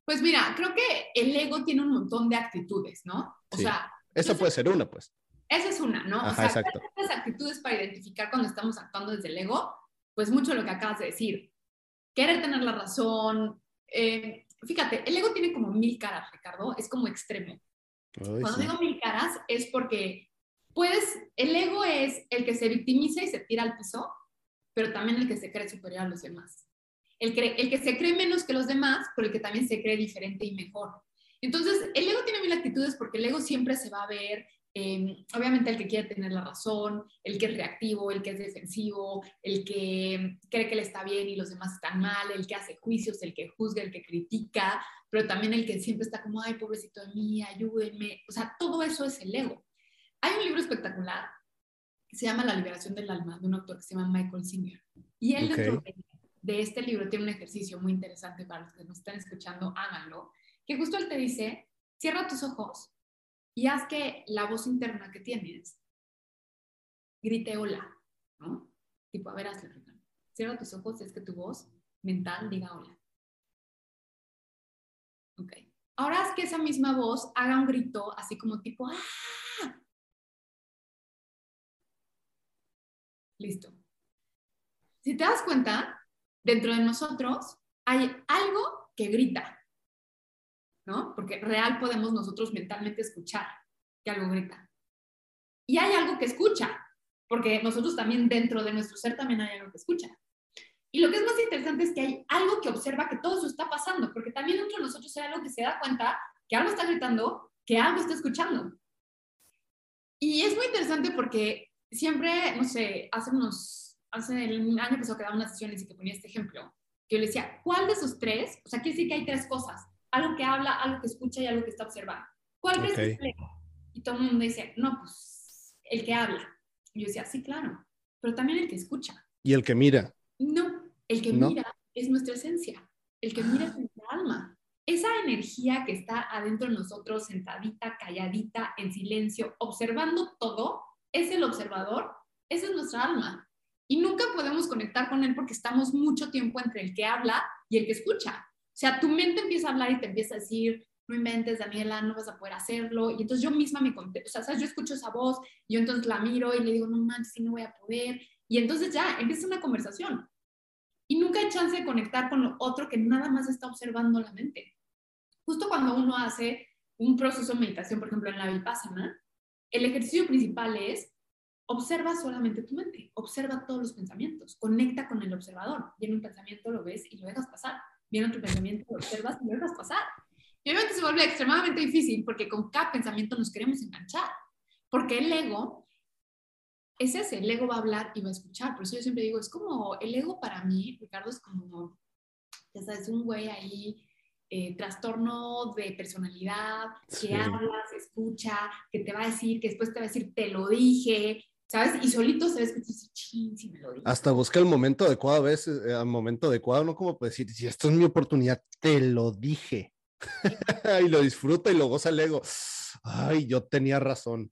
Pues mira, creo que el ego tiene un montón de actitudes, ¿no? O sea, esa puede ser una, pues. Esa es una, ¿no? Ajá, o sea, actitudes para identificar cuando estamos actuando desde el ego, pues mucho lo que acabas de decir. Querer tener la razón. Eh, fíjate, el ego tiene como mil caras, Ricardo, es como extremo. Cuando digo mil caras es porque, pues, el ego es el que se victimiza y se tira al piso, pero también el que se cree superior a los demás el, el que se cree menos que los demás, pero el que también se cree diferente y mejor. Entonces, el ego tiene mil actitudes porque el ego siempre se va a ver Em, obviamente el que quiere tener la razón, el que es reactivo, el que es defensivo, el que cree que le está bien y los demás están mal, el que hace juicios, el que juzga, el que critica, pero también el que siempre está como, ay, pobrecito de mí, ayúdenme. O sea, todo eso es el ego. Hay un libro espectacular que se llama La liberación del alma, de un autor que se llama Michael Singer. Y él dentro de este libro tiene un ejercicio muy interesante para los que nos están escuchando, háganlo, que justo él te dice, cierra tus ojos y haz que la voz interna que tienes grite hola, ¿no? Tipo, a ver, hazlo, Cierra tus ojos y es que tu voz mental diga hola. Ok. Ahora haz que esa misma voz haga un grito así como tipo, ¡ah! Listo. Si te das cuenta, dentro de nosotros hay algo que grita. ¿no? Porque real podemos nosotros mentalmente escuchar que algo grita. Y hay algo que escucha, porque nosotros también dentro de nuestro ser también hay algo que escucha. Y lo que es más interesante es que hay algo que observa que todo eso está pasando, porque también dentro de nosotros hay algo que se da cuenta que algo está gritando, que algo está escuchando. Y es muy interesante porque siempre, no sé, hace unos, hace el año pasado que daba unas sesiones y que ponía este ejemplo, que yo le decía, ¿cuál de esos tres? O sea, quiere decir que hay tres cosas algo que habla, algo que escucha y algo que está observando. ¿Cuál es? Y todo el mundo dice, no, pues el que habla. Y yo decía, sí, claro, pero también el que escucha. ¿Y el que mira? No, el que mira es nuestra esencia. El que mira es nuestra alma. Esa energía que está adentro de nosotros, sentadita, calladita, en silencio, observando todo, es el observador, esa es nuestra alma. Y nunca podemos conectar con él porque estamos mucho tiempo entre el que habla y el que escucha. O sea, tu mente empieza a hablar y te empieza a decir, no inventes, Daniela, no vas a poder hacerlo. Y entonces yo misma me conté, o sea, ¿sabes? yo escucho esa voz, yo entonces la miro y le digo, no manches, sí, no voy a poder. Y entonces ya empieza una conversación. Y nunca hay chance de conectar con lo otro que nada más está observando la mente. Justo cuando uno hace un proceso de meditación, por ejemplo, en la Vipassana, el ejercicio principal es observa solamente tu mente, observa todos los pensamientos, conecta con el observador. Viene un pensamiento, lo ves y lo dejas pasar viene otro pensamiento, lo observas y lo dejas pasar. Y obviamente se vuelve extremadamente difícil porque con cada pensamiento nos queremos enganchar. Porque el ego es ese, el ego va a hablar y va a escuchar. Por eso yo siempre digo, es como, el ego para mí, Ricardo, es como, ya sabes, un güey ahí, eh, trastorno de personalidad, que hablas, escucha, que te va a decir, que después te va a decir, te lo dije, ¿sabes? Y solito se ve que ching, si me lo digo. Hasta busca el momento adecuado a veces, eh, momento adecuado, ¿no? Como para decir, si esto es mi oportunidad, te lo dije. <laughs> y lo disfruta y lo goza el ego. Ay, yo tenía razón.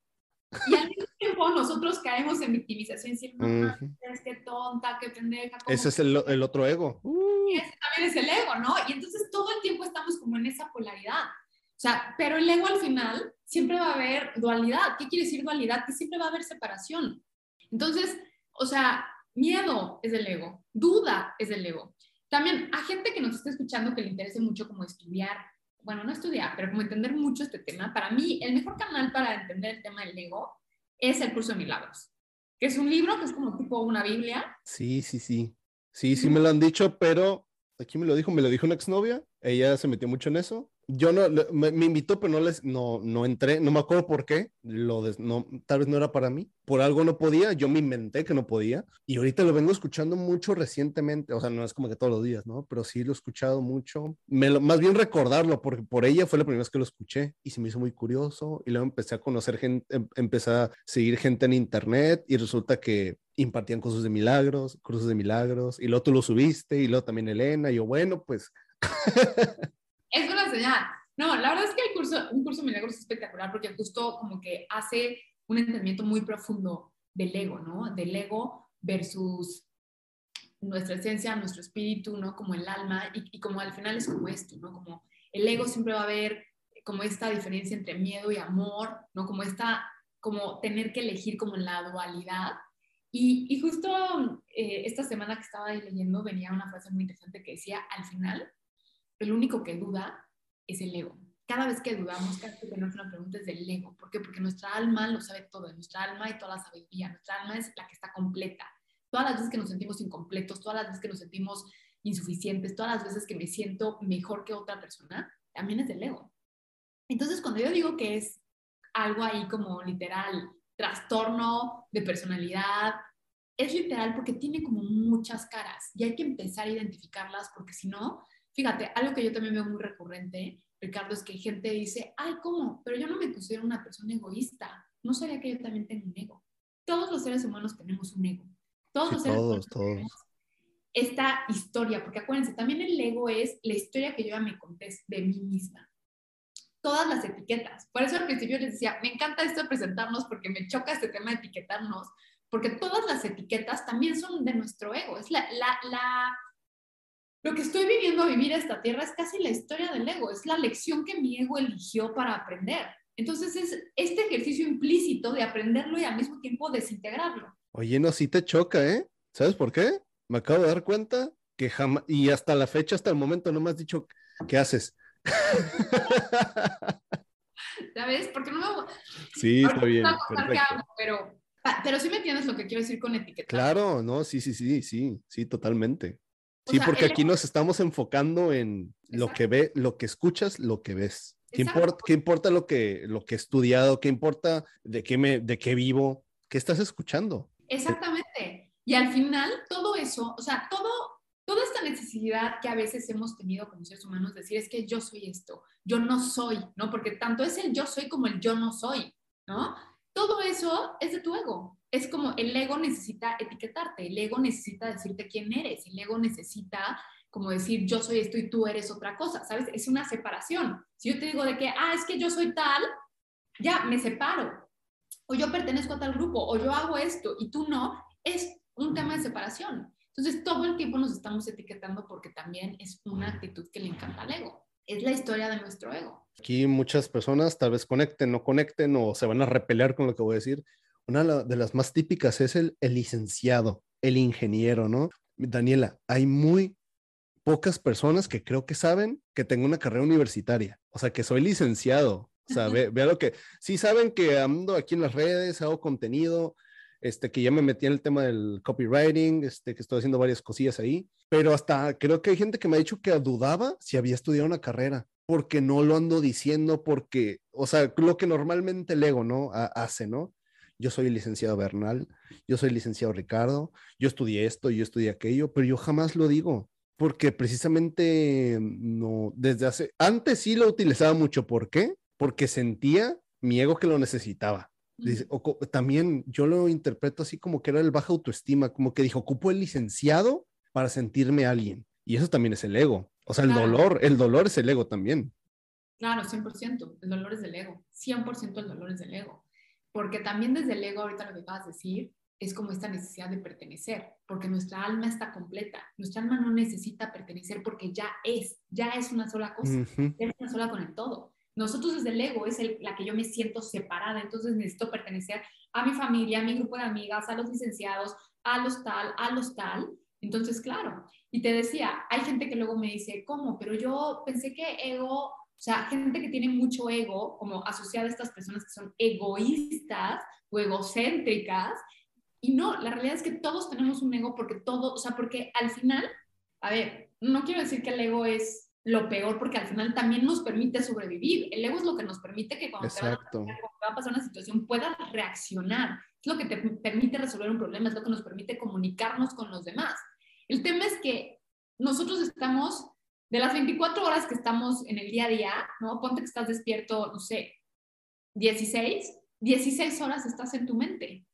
Y al mismo tiempo nosotros caemos en victimización no, es que tonta, qué pendeja. Ese es el, el otro ego. Y ese también es el ego, ¿no? Y entonces todo el tiempo estamos como en esa polaridad. O sea, pero el ego al final siempre va a haber dualidad. ¿Qué quiere decir dualidad? Que siempre va a haber separación. Entonces, o sea, miedo es el ego, duda es el ego. También a gente que nos está escuchando que le interese mucho como estudiar, bueno, no estudiar, pero como entender mucho este tema, para mí el mejor canal para entender el tema del ego es el curso de milagros, que es un libro que es como tipo una Biblia. Sí, sí, sí. Sí, sí me lo han dicho, pero aquí me lo dijo, me lo dijo una exnovia, ella se metió mucho en eso yo no, me, invitó, pero no les, no, no entré, no me acuerdo por qué, lo no, tal vez no era para mí, por algo no podía, yo me inventé que no podía, y ahorita lo vengo escuchando mucho recientemente, o sea, no es como que todos los días, ¿no? Pero sí lo he escuchado mucho, me lo, más bien recordarlo, porque por ella fue la primera vez que lo escuché, y se me hizo muy curioso, y luego empecé a conocer gente, em, empecé a seguir gente en internet, y resulta que impartían cursos de milagros, cursos de milagros, y luego tú lo subiste, y luego también Elena, y yo, bueno, pues... <laughs> Es una señal. No, la verdad es que el curso, un curso de milagros es espectacular porque justo como que hace un entendimiento muy profundo del ego, ¿no? Del ego versus nuestra esencia, nuestro espíritu, ¿no? Como el alma y, como al final es como esto, ¿no? Como el ego siempre va a ver como esta diferencia entre miedo y amor, ¿no? Como esta, como tener que elegir como la dualidad. Y, y justo eh, esta semana que estaba leyendo venía una frase muy interesante que decía, al final, el único que duda es el ego. Cada vez que dudamos, cada vez que tenemos una pregunta es del ego. ¿Por qué? Porque nuestra alma lo sabe todo, nuestra alma y toda la sabiduría. Nuestra alma es la que está completa. Todas las veces que nos sentimos incompletos, todas las veces que nos sentimos insuficientes, todas las veces que me siento mejor que otra persona, también es del ego. Entonces, cuando yo digo que es algo ahí como literal, trastorno de personalidad. Es literal porque tiene como muchas caras y hay que empezar a identificarlas porque si no, fíjate, algo que yo también veo muy recurrente, Ricardo, es que gente dice, ay, ¿cómo? Pero yo no me considero una persona egoísta. No sabía que yo también tengo un ego. Todos los seres humanos tenemos un ego. Todos los seres humanos todos esta historia, porque acuérdense, también el ego es la historia que yo ya me conté de mí misma. Todas las etiquetas. Por eso al principio les decía, me encanta esto de presentarnos porque me choca este tema de etiquetarnos, porque todas las etiquetas también son de nuestro ego. Es la, la, la, lo que estoy viviendo a vivir esta tierra es casi la historia del ego, es la lección que mi ego eligió para aprender. Entonces es este ejercicio implícito de aprenderlo y al mismo tiempo desintegrarlo. Oye, no, sí te choca, ¿eh? ¿Sabes por qué? me acabo de dar cuenta que jamás, y hasta la fecha, hasta el momento, no me has dicho qué haces. <laughs> ¿Sabes? Porque no me... Sí, está bien. pero, ah, pero sí me entiendes lo que quiero decir con etiqueta. Claro, no, sí, sí, sí, sí, sí, totalmente. Sí, porque aquí nos estamos enfocando en lo que ve, lo que escuchas, lo que ves. ¿Qué importa, ¿Qué importa, lo que lo que he estudiado? ¿Qué importa de qué me de qué vivo? ¿Qué estás escuchando? Exactamente. Y al final, todo eso, o sea, todo, toda esta necesidad que a veces hemos tenido como seres humanos, decir es que yo soy esto, yo no soy, ¿no? Porque tanto es el yo soy como el yo no soy, ¿no? Todo eso es de tu ego. Es como el ego necesita etiquetarte, el ego necesita decirte quién eres, el ego necesita como decir yo soy esto y tú eres otra cosa, ¿sabes? Es una separación. Si yo te digo de que, ah, es que yo soy tal, ya me separo. O yo pertenezco a tal grupo, o yo hago esto y tú no, es un tema de separación. Entonces, todo el tiempo nos estamos etiquetando porque también es una actitud que le encanta al ego. Es la historia de nuestro ego. Aquí muchas personas tal vez conecten, no conecten o se van a repeler con lo que voy a decir. Una de las más típicas es el, el licenciado, el ingeniero, ¿no? Daniela, hay muy pocas personas que creo que saben que tengo una carrera universitaria, o sea, que soy licenciado. O sea, <laughs> vea lo que, sí saben que ando aquí en las redes, hago contenido, este, que ya me metí en el tema del copywriting, este, que estoy haciendo varias cosillas ahí, pero hasta creo que hay gente que me ha dicho que dudaba si había estudiado una carrera, porque no lo ando diciendo, porque, o sea, lo que normalmente el ego, ¿no? hace, ¿no? Yo soy el licenciado Bernal, yo soy el licenciado Ricardo, yo estudié esto, yo estudié aquello, pero yo jamás lo digo, porque precisamente no, desde hace, antes sí lo utilizaba mucho, ¿por qué? Porque sentía mi ego que lo necesitaba o, también yo lo interpreto así como que era el baja autoestima, como que dijo, ocupo el licenciado para sentirme alguien. Y eso también es el ego. O sea, el dolor, el dolor es el ego también. Claro, 100%, el dolor es del ego, 100% el dolor es del ego. Porque también desde el ego, ahorita lo que acabas de decir, es como esta necesidad de pertenecer, porque nuestra alma está completa. Nuestra alma no necesita pertenecer porque ya es, ya es una sola cosa, es una sola con el todo. Nosotros desde el ego es el, la que yo me siento separada, entonces necesito pertenecer a mi familia, a mi grupo de amigas, a los licenciados, a los tal, a los tal. Entonces, claro, y te decía, hay gente que luego me dice, ¿cómo? Pero yo pensé que ego, o sea, gente que tiene mucho ego, como asociada a estas personas que son egoístas o egocéntricas, y no, la realidad es que todos tenemos un ego porque todo, o sea, porque al final, a ver, no quiero decir que el ego es lo peor porque al final también nos permite sobrevivir. El ego es lo que nos permite que cuando, te va, a pasar una situación puedas reaccionar. Es lo que te permite resolver un problema, es lo que nos permite comunicarnos con los demás. El tema es que nosotros estamos, de las 24 horas que estamos en el día a día, ¿no? Ponte que estás despierto, no sé, 16, 16 horas estás en tu mente.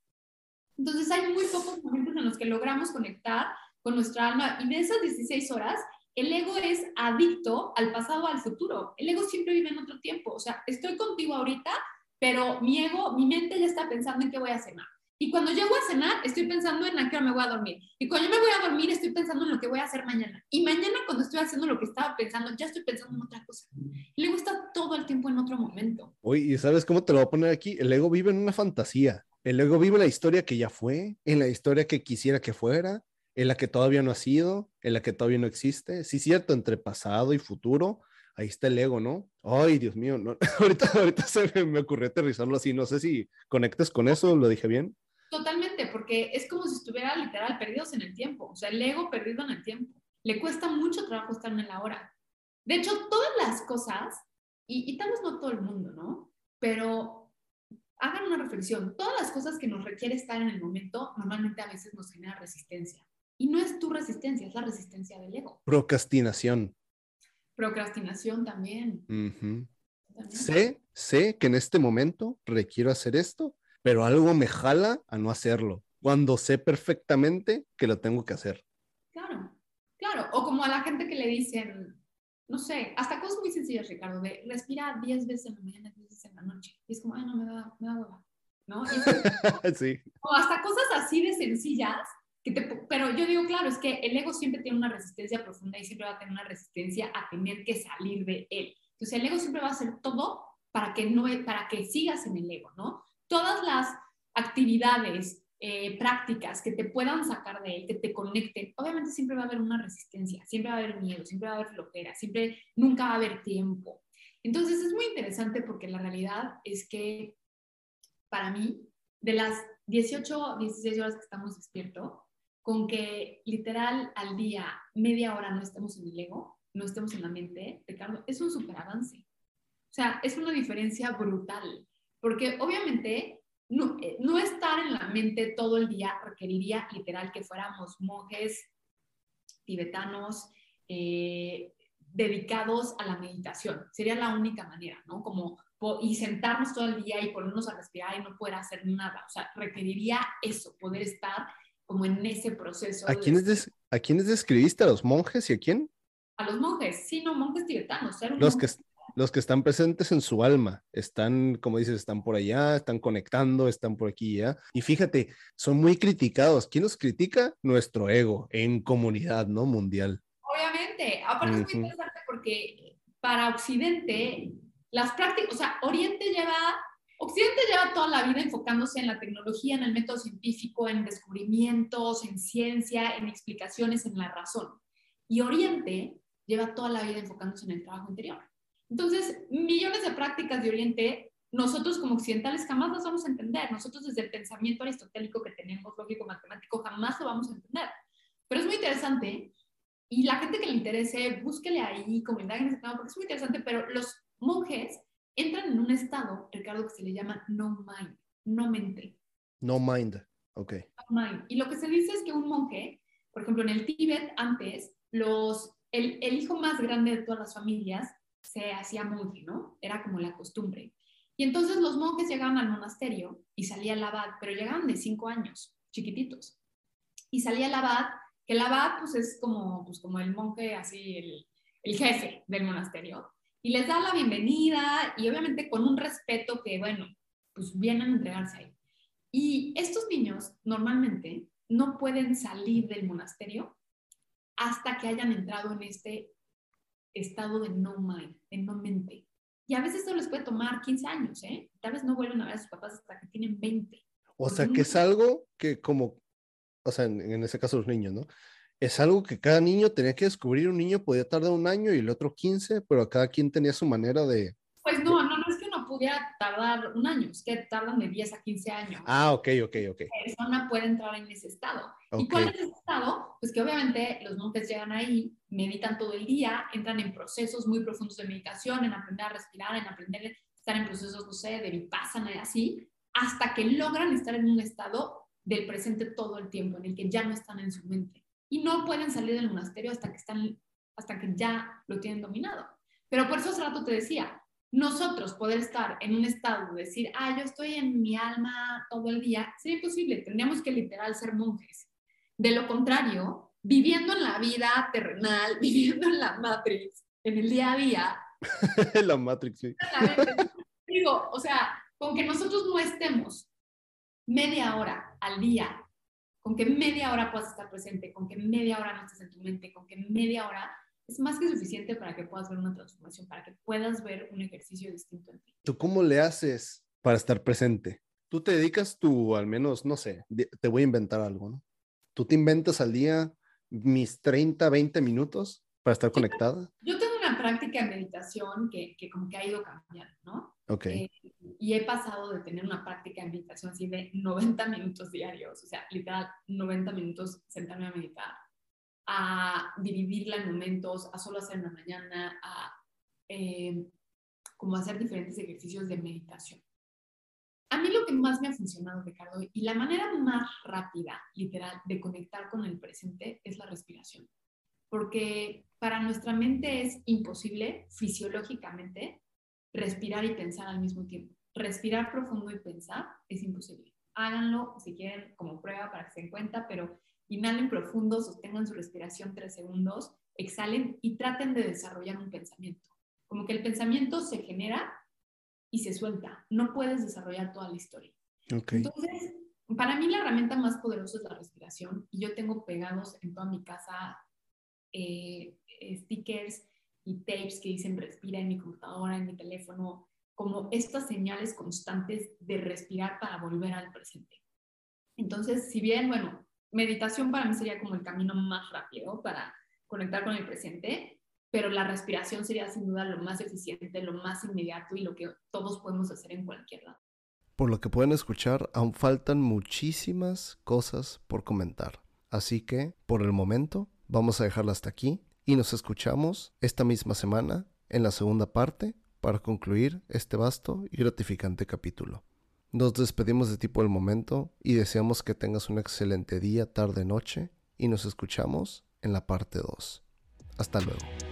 Entonces hay muy pocos momentos en los que logramos conectar con nuestra alma y de esas 16 horas el ego es adicto al pasado, al futuro. El ego siempre vive en otro tiempo. O sea, estoy contigo ahorita, pero mi ego, mi mente ya está pensando en qué voy a cenar. Y cuando llego a cenar, estoy pensando en a qué hora me voy a dormir. Y cuando yo me voy a dormir, estoy pensando en lo que voy a hacer mañana. Y mañana, cuando estoy haciendo lo que estaba pensando, ya estoy pensando en otra cosa. El ego está todo el tiempo en otro momento. Oye, ¿y sabes cómo te lo voy a poner aquí? El ego vive en una fantasía. El ego vive la historia que ya fue, en la historia que quisiera que fuera, en la que todavía no ha sido, en la que todavía no existe. Sí, cierto, entre pasado y futuro, ahí está el ego, ¿no? Ay, Dios mío, no. <laughs> ahorita, ahorita se me ocurrió aterrizarlo así, no sé si conectes con eso, lo dije bien. Totalmente, porque es como si estuviera literal perdidos en el tiempo, o sea, el ego perdido en el tiempo. Le cuesta mucho trabajo estar en la hora. De hecho, todas las cosas, y, y tal vez no todo el mundo, ¿no? Pero una reflexión. Todas las cosas que nos requiere estar en el momento, normalmente a veces nos genera resistencia. Y no es tu resistencia, es la resistencia del ego. Procrastinación. Procrastinación también. también. Sé, sé que en este momento requiero hacer esto, pero algo me jala a no hacerlo, cuando sé perfectamente que lo tengo que hacer. Claro, claro. O como a la gente que le dicen, no sé, hasta cosas muy sencillas, Ricardo, de respirar 10 veces en la mañana, 10 veces en la noche. Y es como, ay, no, me da, me da hueva. ¿No? <laughs> sí. O hasta cosas así de sencillas. Que te, pero yo digo, claro, es que el ego siempre tiene una resistencia profunda y siempre va a tener una resistencia a tener que salir de él. Entonces el ego siempre va a hacer todo para que, no, para que sigas en el ego, ¿no? Todas las actividades, eh, prácticas que te puedan sacar de él, que te conecten, obviamente siempre va a haber una resistencia, siempre va a haber miedo, siempre va a haber flojera, siempre, nunca va a haber tiempo. Entonces es muy interesante porque la realidad es que para mí, de las 18, 16 horas que estamos despiertos, con que literal al día media hora no estemos en el ego, no estemos en la mente, Ricardo, es un super avance. O sea, es una diferencia brutal, porque obviamente no, eh, no, estar en la mente todo el día requeriría literal que fuéramos monjes tibetanos eh, dedicados a la meditación. Sería la única manera, ¿no? Como y sentarnos todo el día y ponernos a respirar y no poder hacer nada. O sea, requeriría eso, poder estar como en ese proceso. ¿A quiénes, ¿a quiénes describiste? ¿A los monjes y a quién? a los monjes, sí, no, monjes tibetanos. Los que, los que están presentes en su alma, están, como dices, están por allá, están conectando, están por aquí ya. Y fíjate, son muy criticados. ¿Quién nos critica? Nuestro ego en comunidad, ¿no? Mundial. Obviamente. Aparte es muy interesante porque para Occidente, las prácticas, o sea, Oriente lleva Occidente lleva toda la vida enfocándose en la tecnología, en el método científico, en descubrimientos, en ciencia, en explicaciones, en la razón. Y Oriente lleva toda la vida enfocándose en el trabajo interior. Entonces, millones de prácticas de Oriente, nosotros como occidentales jamás las vamos a entender. Nosotros desde el pensamiento aristotélico que tenemos, lógico, matemático, jamás lo vamos a entender. Pero es muy interesante y la gente que le interese, búsquele ahí, comunidad en ese tema, porque es muy interesante, pero los monjes entran en un estado, Ricardo, que se le llama no mind, no mente. No mind, ok. No mind. Y lo que se dice es que un monje, por ejemplo, en el Tíbet antes, los el, hijo más grande de todas las familias se hacía monje, ¿no? Era como la costumbre. Y entonces los monjes llegaban al monasterio y salía el abad, pero llegaban de cinco años, chiquititos. Y salía el abad, que el abad pues es como, pues, como el monje, así, el, el jefe del monasterio. Y les da la bienvenida y obviamente con un respeto que, bueno, pues vienen a entregarse ahí. Y estos niños normalmente no pueden salir del monasterio hasta que hayan entrado en este estado de no mind, de no mente. Y a veces eso les puede tomar 15 años, ¿eh? Tal vez no vuelven a ver a sus papás hasta que tienen 20. O sea, que es algo que como, o sea, en, en ese caso los niños, ¿no? Es algo que cada niño tenía que descubrir, un niño podía tardar un año y el otro 15, pero cada quien tenía su manera de... Pues no, no, pudiera tardar un año, es que tardan de 10 a 15 años. Ah, ok, ok, ok. La persona puede entrar en ese estado. ¿Y cuál es ese estado? Pues que obviamente los monjes llegan ahí, meditan todo el día, entran en procesos muy profundos de meditación, en aprender a respirar, en aprender a estar en procesos, no sé, de vipassana y así, hasta que logran estar en un estado del presente todo el tiempo, en el que ya no están en su mente. Y no pueden salir del monasterio hasta que, están, hasta que ya lo tienen dominado. Pero por eso hace rato te decía, nosotros poder estar en un estado de decir, ah, yo estoy en mi alma todo el día, sería imposible, tendríamos que literal ser monjes. De lo contrario, viviendo en la vida terrenal, <laughs> viviendo en la Matrix, en el día a día. <laughs> la Matrix, sí. Digo, o sea, con que nosotros no estemos media hora al día, con que media hora puedas estar presente, con que media hora no estés en tu mente, con que media hora es más que suficiente para que puedas ver una transformación, para que puedas ver un ejercicio distinto en ti. ¿Tú cómo le haces para estar presente? Tú te dedicas tú, al menos, no sé, te voy a inventar algo, ¿no? Tú te inventas al día mis 30, 20 minutos para estar conectada. Yo tengo una práctica de meditación que, que como que ha ido cambiando, ¿no? Ok. Eh, y he pasado de tener una práctica de meditación así de 90 minutos diarios, o sea, literal, 90 minutos sentarme a meditar, a dividirla en momentos, a solo hacer en la mañana, a eh, como hacer diferentes ejercicios de meditación. a mí lo que más me ha funcionado, Ricardo, y la manera más rápida, literal, de conectar con el presente es la respiración. Porque para nuestra mente es imposible fisiológicamente respirar y pensar al mismo tiempo. Respirar profundo y pensar es imposible. Háganlo si quieren como prueba para que se den cuenta, pero inhalen profundo, sostengan su respiración tres segundos, exhalen y traten de desarrollar un pensamiento. Como que el pensamiento se genera y se suelta. No puedes desarrollar toda la historia. Entonces, para mí la herramienta más poderosa es la respiración y yo tengo pegados en toda mi casa eh, stickers y tapes que dicen respira en mi computadora, en mi teléfono, como estas señales constantes de respirar para volver al presente. Entonces, si bien, bueno, meditación para mí sería como el camino más rápido para conectar con el presente, pero la respiración sería sin duda lo más eficiente, lo más inmediato y lo que todos podemos hacer en cualquier lado. Por lo que pueden escuchar, aún faltan muchísimas cosas por comentar. Así que, por el momento, vamos a dejarla hasta aquí y nos escuchamos esta misma semana en la segunda parte para concluir este vasto y gratificante capítulo. Nos despedimos de ti por el momento y deseamos que tengas un excelente día, tarde, noche y nos escuchamos en la parte 2. Hasta luego.